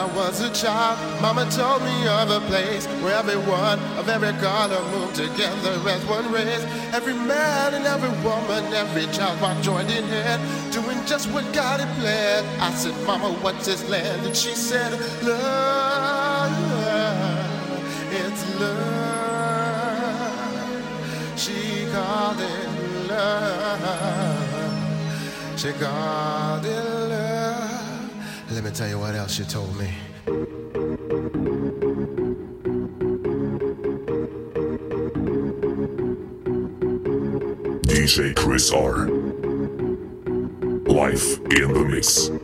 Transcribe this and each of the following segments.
I was a child, Mama told me of a place where everyone of every color moved together as one race. Every man and every woman, every child by joined in hand, doing just what God had planned. I said, Mama, what's this land? And she said, Love, it's love. She called it love. She called it love. Let me tell you what else you told me. DJ Chris R. Life in the mix.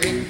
me.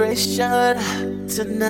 Celebration tonight.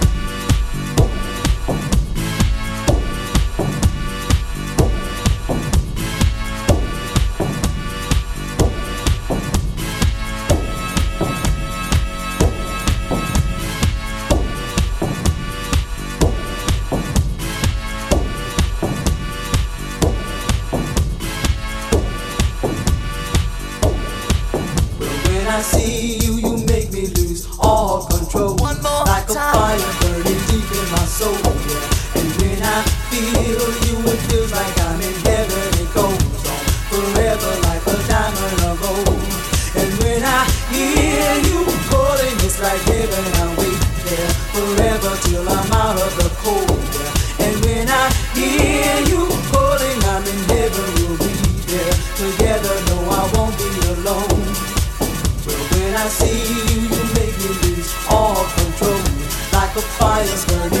together, no, I won't be alone. But when I see you, you make me lose all control, like a fire's burning.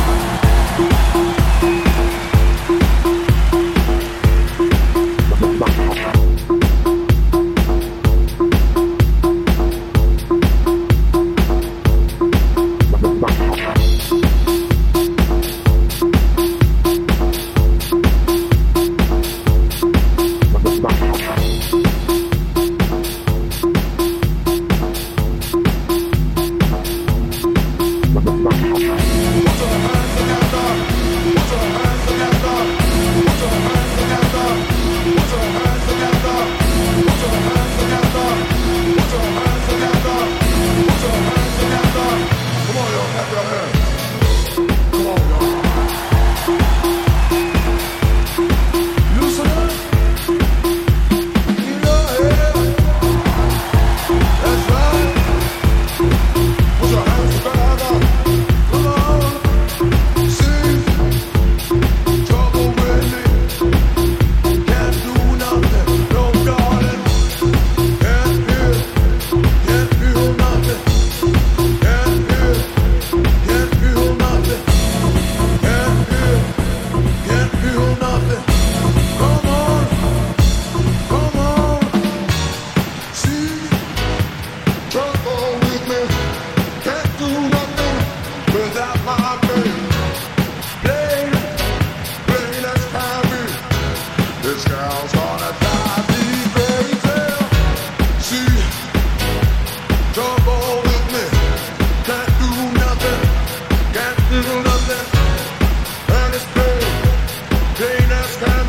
Alaska.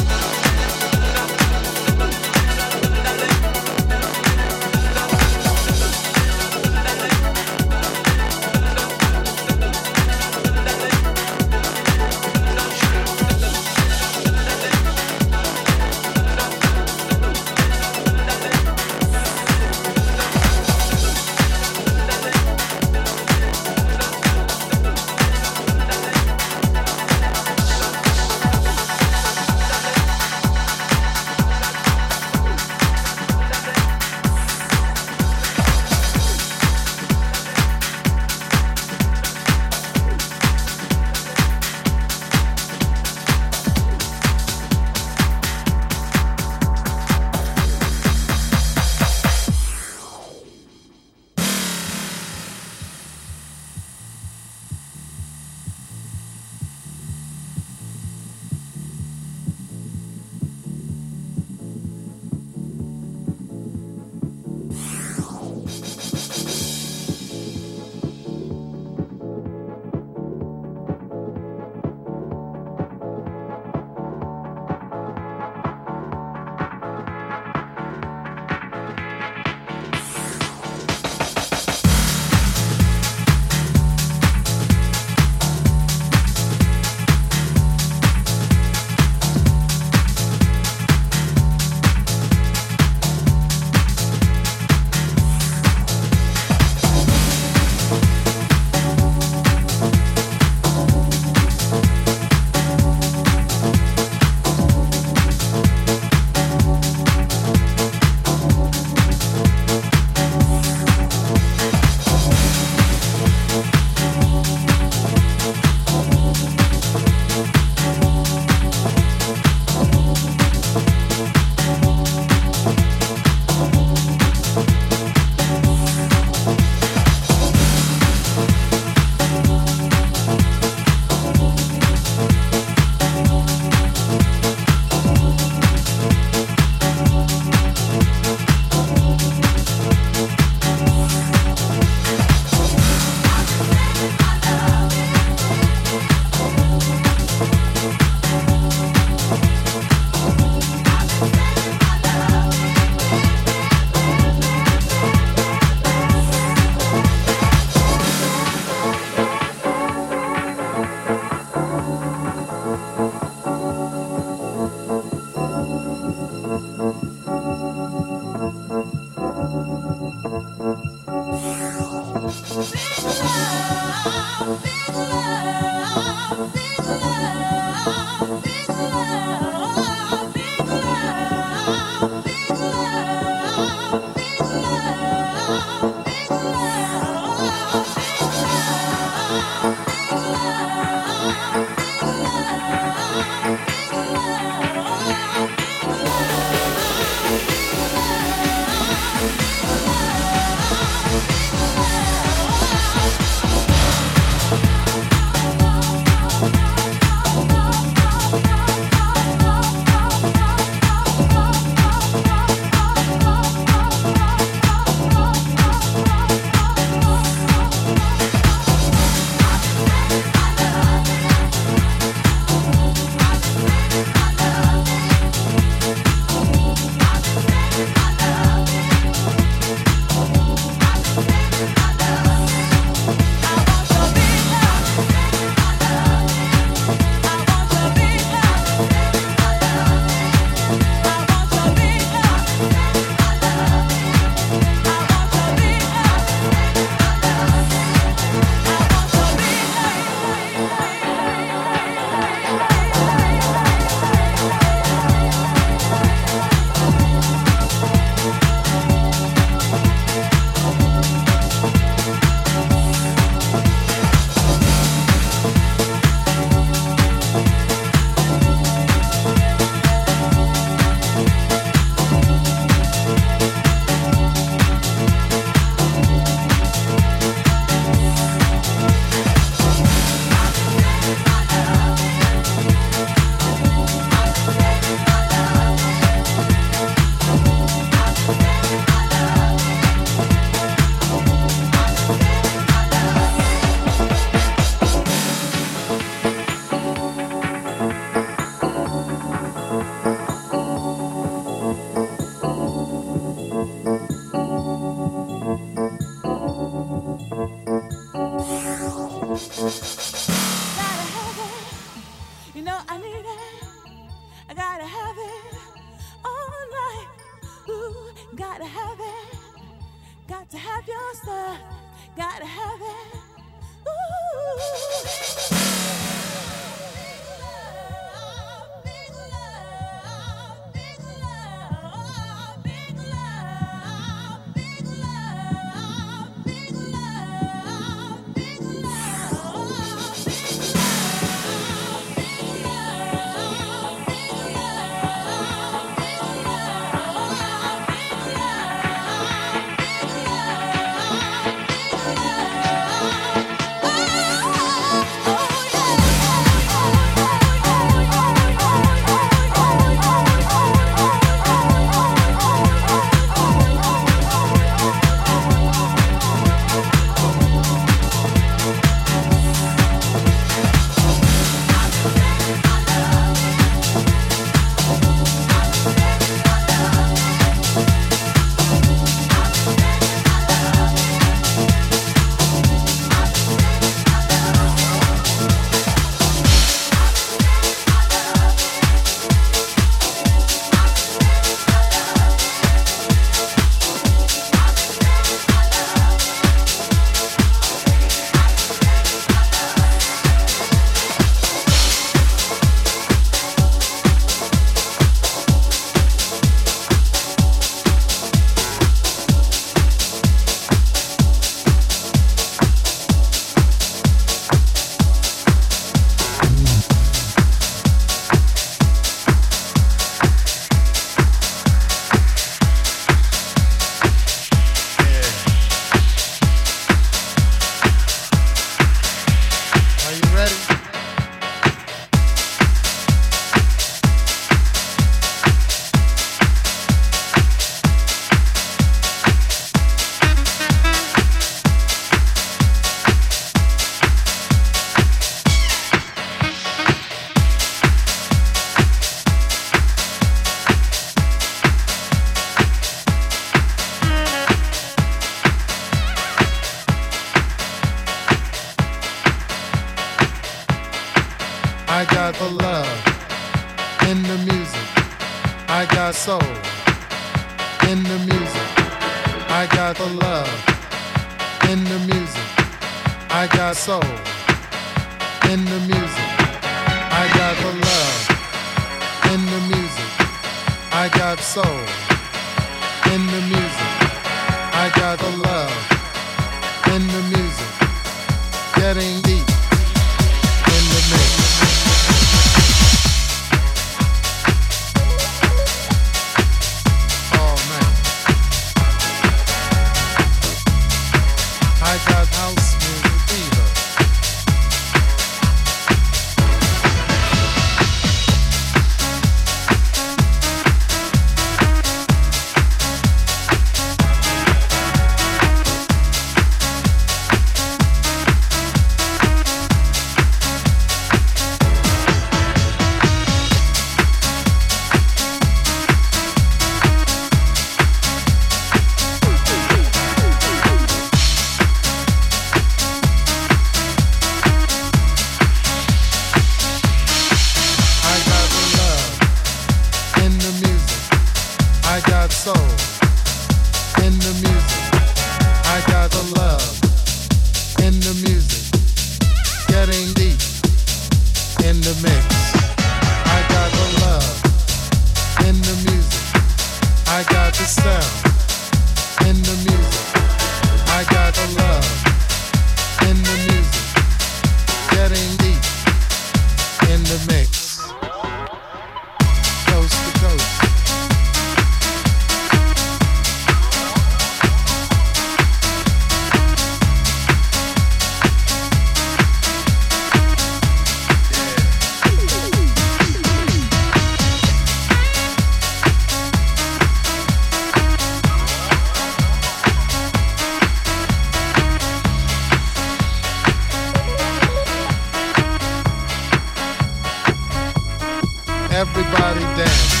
Everybody dance.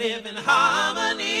live in harmony.